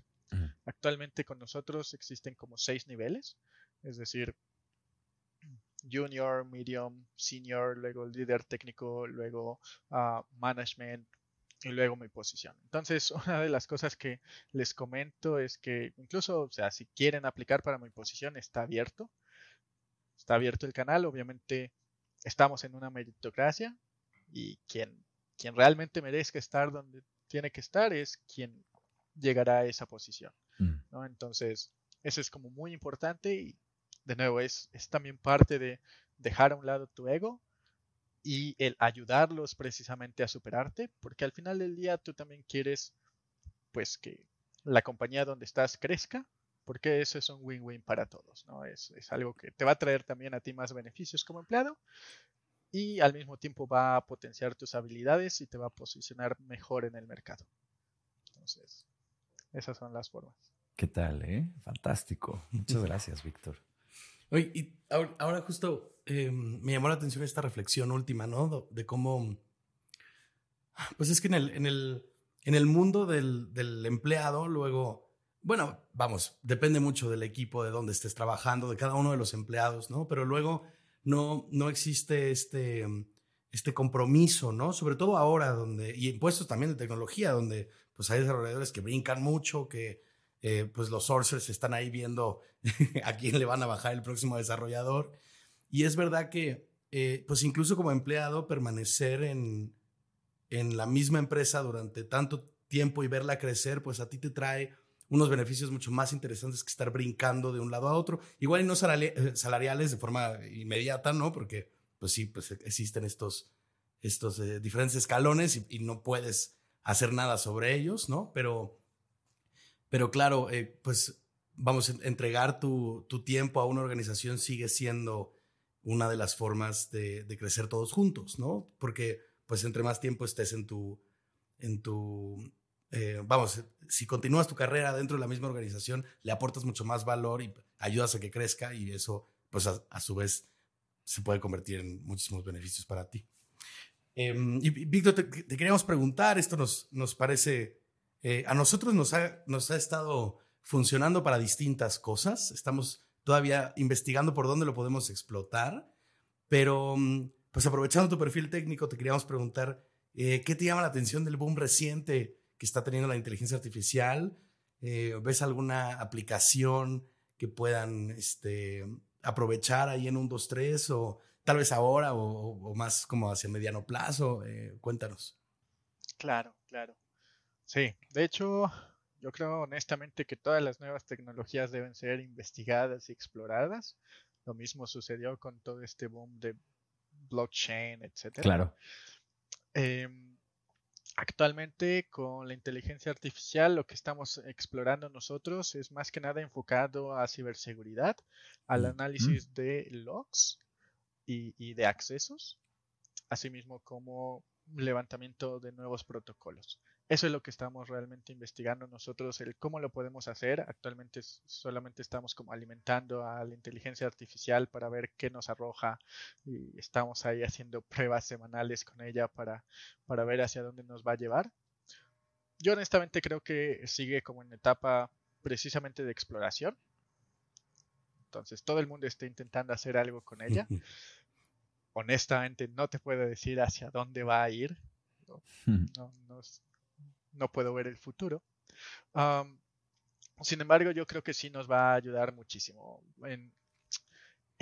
Actualmente con nosotros existen como seis niveles, es decir, junior, medium, senior, luego líder técnico, luego uh, management, y luego mi posición. Entonces, *laughs* una de las cosas que les comento es que incluso, o sea, si quieren aplicar para mi posición, está abierto. Está abierto el canal. Obviamente, estamos en una meritocracia y quien, quien realmente merezca estar donde tiene que estar es quien llegará a esa posición. Mm. ¿no? Entonces, eso es como muy importante y de nuevo es, es también parte de dejar a un lado tu ego y el ayudarlos precisamente a superarte, porque al final del día tú también quieres pues que la compañía donde estás crezca, porque eso es un win-win para todos, ¿no? Es, es, algo que te va a traer también a ti más beneficios como empleado y al mismo tiempo va a potenciar tus habilidades y te va a posicionar mejor en el mercado. Entonces, esas son las formas. ¿Qué tal, eh? Fantástico. Muchas *laughs* gracias, Víctor. Oye, y ahora, justo eh, me llamó la atención esta reflexión última, ¿no? De cómo, pues es que en el, en el, en el mundo del, del, empleado, luego, bueno, vamos, depende mucho del equipo, de dónde estés trabajando, de cada uno de los empleados, ¿no? Pero luego no, no existe este, este compromiso, ¿no? Sobre todo ahora, donde, y en puestos también de tecnología, donde pues hay desarrolladores que brincan mucho, que eh, pues los sourcers están ahí viendo *laughs* a quién le van a bajar el próximo desarrollador. Y es verdad que, eh, pues incluso como empleado, permanecer en, en la misma empresa durante tanto tiempo y verla crecer, pues a ti te trae unos beneficios mucho más interesantes que estar brincando de un lado a otro. Igual y no eh, salariales de forma inmediata, ¿no? Porque, pues sí, pues existen estos, estos diferentes escalones y, y, no puedes hacer nada sobre ellos, ¿no? Pero pero claro, eh, pues vamos, entregar tu, tiempo a una organización sigue siendo una de las formas de, crecer todos juntos, ¿no? Porque pues entre más tiempo estés en tu, en tu, eh, vamos, si continúas tu carrera dentro de la misma organización, le aportas mucho más valor y ayudas a que crezca y eso, pues a, su vez, se puede convertir en muchísimos beneficios para ti. Em, y Víctor, te, queríamos preguntar, esto nos, nos parece, eh, a nosotros nos ha, estado funcionando para distintas cosas, estamos todavía investigando por dónde lo podemos explotar, pero mm, pues aprovechando tu perfil técnico, te queríamos preguntar, eh, ¿qué te llama la atención del boom reciente que está teniendo la inteligencia artificial? Eh, ¿Ves alguna aplicación que puedan este, aprovechar ahí en un 2, 3 o tal vez ahora o, más como hacia mediano plazo? Eh, cuéntanos. Claro, claro. Sí, de hecho, yo creo honestamente que todas las nuevas tecnologías deben ser investigadas y exploradas. Lo mismo sucedió con todo este boom de blockchain, etc. Claro. Em, Actualmente con la inteligencia artificial lo que estamos explorando nosotros es más que nada enfocado a ciberseguridad, al análisis de logs y, de accesos, asimismo como levantamiento de nuevos protocolos. Eso es lo que estamos realmente investigando nosotros, el cómo lo podemos hacer. Actualmente solamente estamos como alimentando a la inteligencia artificial para ver qué nos arroja y estamos ahí haciendo *laughs* pruebas semanales con ella para, para ver hacia dónde nos va a llevar. Yo honestamente creo que sigue como en etapa precisamente de exploración. Entonces todo el mundo está intentando hacer algo con ella. *laughs* honestamente no te puedo decir hacia dónde va a ir. *laughs* No, no, no puedo ver el futuro. sin embargo, yo creo que sí nos va a ayudar muchísimo en,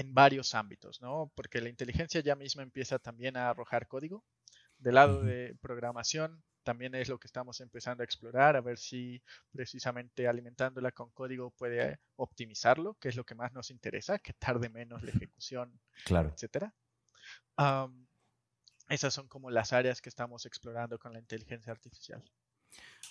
varios ámbitos, ¿no? Porque la inteligencia ya misma empieza también a arrojar código. Del lado de programación, también es lo que estamos empezando a explorar, a ver si precisamente alimentándola con código puede optimizarlo, que es lo que más nos interesa, que tarde menos la ejecución, claro. etcétera. esas son como las áreas que estamos explorando con la inteligencia artificial.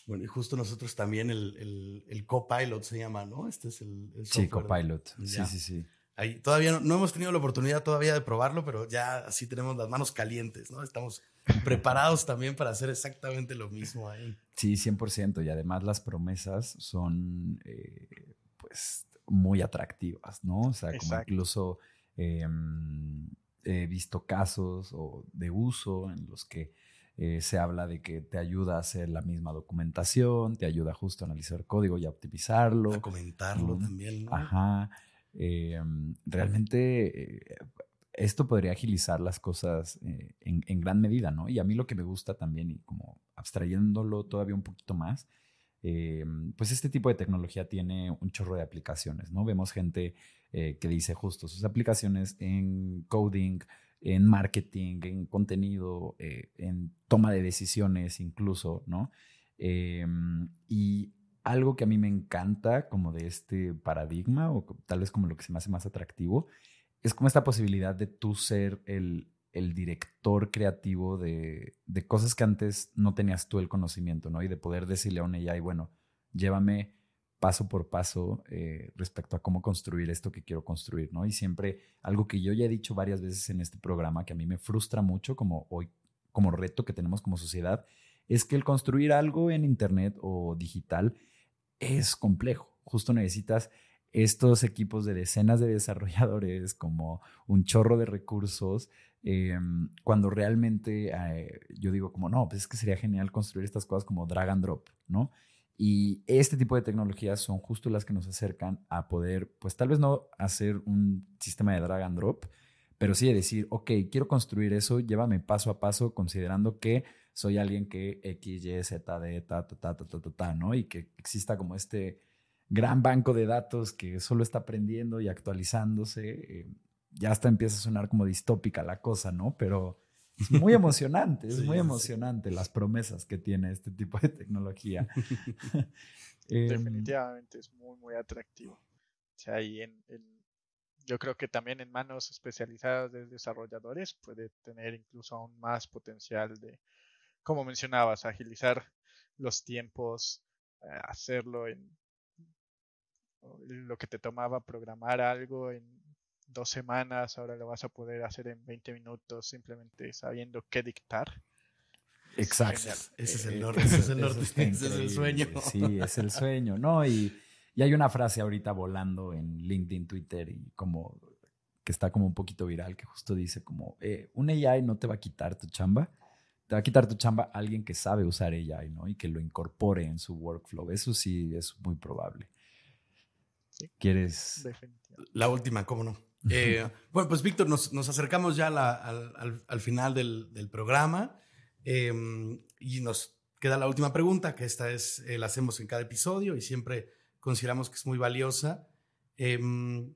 Bueno, y justo nosotros también el, el, el Copilot se llama, ¿no? Este es el, Sí, Copilot. Sí, sí, sí. Ahí, todavía no, hemos tenido la oportunidad todavía de probarlo, pero ya así tenemos las manos calientes, ¿no? Estamos *laughs* preparados también para hacer exactamente lo mismo ahí. Sí, 100%. Y además las promesas son, eh, pues, muy atractivas, ¿no? O sea, como incluso em, he visto casos o de uso en los que eh, se habla de que te ayuda a hacer la misma documentación, te ayuda justo a analizar código y a optimizarlo. A comentarlo también. Ajá. Em, realmente eh, esto podría agilizar las cosas eh, en, gran medida, ¿no? Y a mí lo que me gusta también, y como abstrayéndolo todavía un poquito más, pues este tipo de tecnología tiene un chorro de aplicaciones, ¿no? Vemos gente que dice justo sus aplicaciones en coding, en marketing, en contenido, eh, en toma de decisiones incluso, ¿no? Em, y algo que a mí me encanta como de este paradigma, o tal vez como lo que se me hace más atractivo, es como esta posibilidad de tú ser el, director creativo de, de, cosas que antes no tenías tú el conocimiento, ¿no? Y de poder decirle a una y bueno, llévame paso por paso eh, respecto a cómo construir esto que quiero construir, ¿no? Y siempre algo que yo ya he dicho varias veces en este programa que a mí me frustra mucho como hoy, como reto que tenemos como sociedad, es que el construir algo en Internet o digital es complejo. Justo necesitas estos equipos de decenas de desarrolladores, como un chorro de recursos, em, cuando realmente eh, yo digo como, no, pues es que sería genial construir estas cosas como drag and drop, ¿no? Y este tipo de tecnologías son justo las que nos acercan a poder, pues tal vez no hacer un sistema de drag and drop, pero sí de decir, ok, quiero construir eso, llévame paso a paso considerando que soy alguien que X, Y, Z, D, ta, ta, ta, ta, ta, ta, ¿no? Y que exista como este gran banco de datos que solo está aprendiendo y actualizándose. Eh, ya hasta empieza a sonar como distópica la cosa, ¿no? Pero es muy emocionante, es muy emocionante las promesas que tiene este tipo de tecnología. *laughs* Em, Definitivamente es muy, muy atractivo. O sea, y en, yo creo que también en manos especializadas de desarrolladores puede tener incluso aún más potencial de, como mencionabas, agilizar los tiempos, eh, hacerlo en lo que te tomaba programar algo en dos semanas, ahora lo vas a poder hacer en 20 minutos simplemente sabiendo qué dictar. Exacto. Ese es el norte, ese es el norte, *laughs* ese es el sueño. Sí, es el sueño, ¿no? Y, y hay una frase ahorita volando en LinkedIn, Twitter y como que está como un poquito viral, que justo dice como, eh, un AI no te va a quitar tu chamba, te va a quitar tu chamba alguien que sabe usar AI, ¿no? Y que lo incorpore en su workflow. Eso sí es muy probable. ¿Quieres? La última, ¿cómo no? Eh, bueno, pues Víctor, nos, acercamos ya al, final del, programa em, y nos queda la última pregunta, que esta es, eh, la hacemos en cada episodio y siempre consideramos que es muy valiosa, em,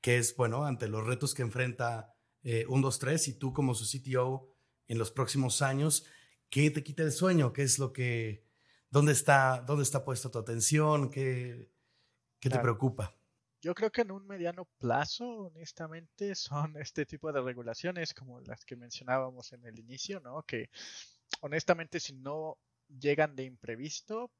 que es, bueno, ante los retos que enfrenta eh, 3 y tú como su CTO en los próximos años, ¿qué te quita el sueño? ¿Qué es lo que, dónde está, dónde está puesta tu atención? ¿Qué, qué te preocupa? Yo creo que en un mediano plazo, honestamente, son *laughs* este tipo de regulaciones como las que mencionábamos en el inicio, ¿no? Que honestamente si no llegan de imprevisto,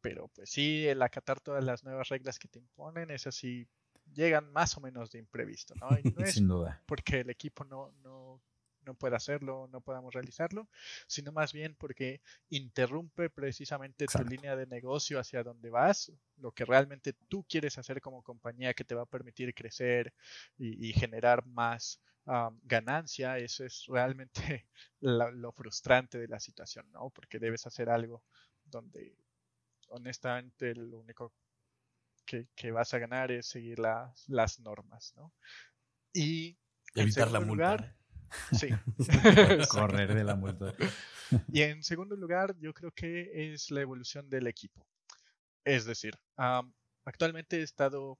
pero pues sí, el acatar todas las nuevas reglas que te imponen, es así, llegan más o menos de imprevisto, ¿no? *laughs* Sin duda. Porque el equipo no, no no pueda hacerlo, no podamos realizarlo, sino más bien porque interrumpe precisamente tu línea de negocio hacia donde vas, lo que realmente tú quieres hacer como compañía que te va a permitir crecer y, generar más ganancia, eso es realmente *laughs* lo, frustrante de la situación, ¿no? Porque debes hacer algo donde honestamente lo único que, vas a ganar es seguir las normas, ¿no? Y evitar la multa. *laughs* Sí. Correr de la multa. Y en segundo lugar, yo creo que es la evolución del equipo. Es decir, actualmente he estado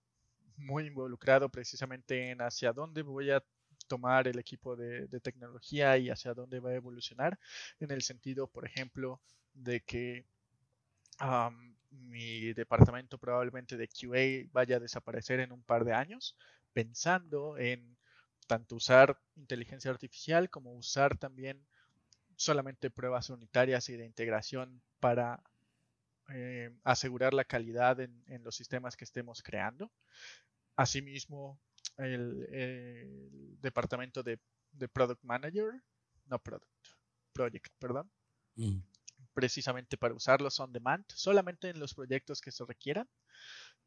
muy involucrado precisamente en hacia dónde voy a tomar el equipo de, tecnología y hacia dónde va a evolucionar, en el sentido, por ejemplo, de que mi departamento probablemente de QA vaya a desaparecer en un par de años, pensando en tanto usar inteligencia artificial como usar también solamente pruebas unitarias y de integración para eh, asegurar la calidad en, los sistemas que estemos creando. Asimismo, el, departamento de, Product Manager, no Product, Project, perdón, mm. precisamente para usarlos on demand, solamente en los proyectos que se requieran.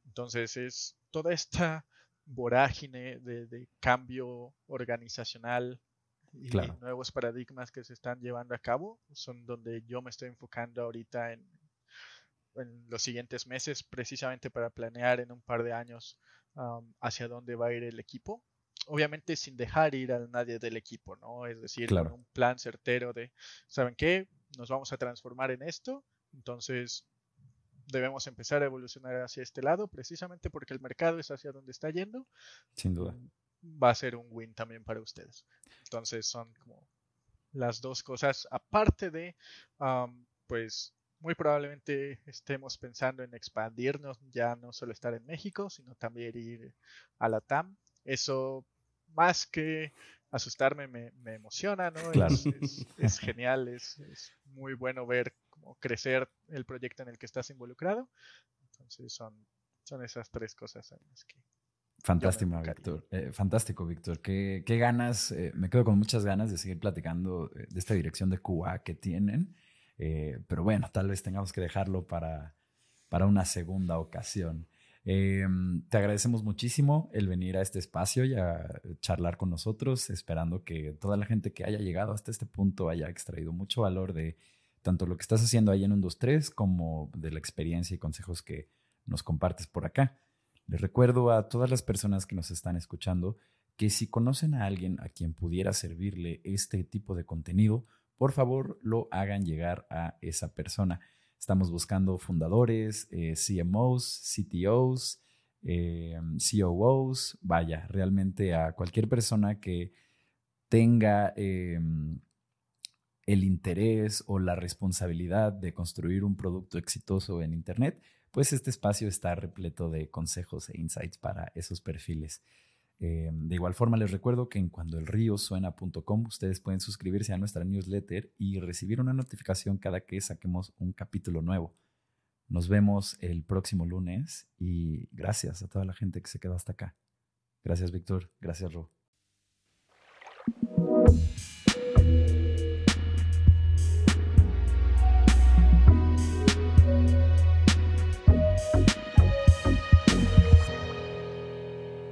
Entonces es toda esta vorágine de, cambio organizacional y nuevos paradigmas que se están llevando a cabo son donde yo me estoy enfocando ahorita en, en los siguientes meses precisamente para planear en un par de años hacia dónde va a ir el equipo obviamente sin dejar ir a nadie del equipo, ¿no? Es decir, con un plan certero de, ¿saben qué? Nos vamos a transformar en esto, entonces debemos empezar a evolucionar hacia este lado, precisamente porque el mercado es hacia donde está yendo. Sin duda. Mm, va a ser un win también para ustedes. Entonces son como las dos cosas, aparte de, pues muy probablemente estemos pensando en expandirnos, ya no solo estar en México, sino también ir a la TAM. Eso más que asustarme me, emociona, ¿no? Es, genial, es, es, muy bueno ver crecer el proyecto en el que estás involucrado. Entonces son, son esas tres cosas en las que... Fantástico, Víctor. Eh, fantástico, Víctor. Qué, qué ganas, eh, me quedo con muchas ganas de seguir platicando eh, de esta dirección de Cuba que tienen. pero bueno, tal vez tengamos que dejarlo para, para una segunda ocasión. Te agradecemos muchísimo el venir a este espacio y a charlar con nosotros, esperando que toda la gente que haya llegado hasta este punto haya extraído mucho valor de tanto lo que estás haciendo ahí en un 2-3 como de la experiencia y consejos que nos compartes por acá. Les recuerdo a todas las personas que nos están escuchando que si conocen a alguien a quien pudiera servirle este tipo de contenido, por favor lo hagan llegar a esa persona. Estamos buscando fundadores, eh, CMOs, CTOs, eh, COOs, vaya, realmente a cualquier persona que tenga em, el interés o la responsabilidad de construir un producto exitoso en Internet, pues este espacio está repleto de consejos e insights para esos perfiles. Eh, de igual forma, les recuerdo que en cuandoelriosuena.com ustedes pueden suscribirse a nuestra newsletter y recibir una notificación cada que saquemos un capítulo nuevo. Nos vemos el próximo lunes y gracias a toda la gente que se quedó hasta acá. Gracias, Víctor. Gracias, Ro.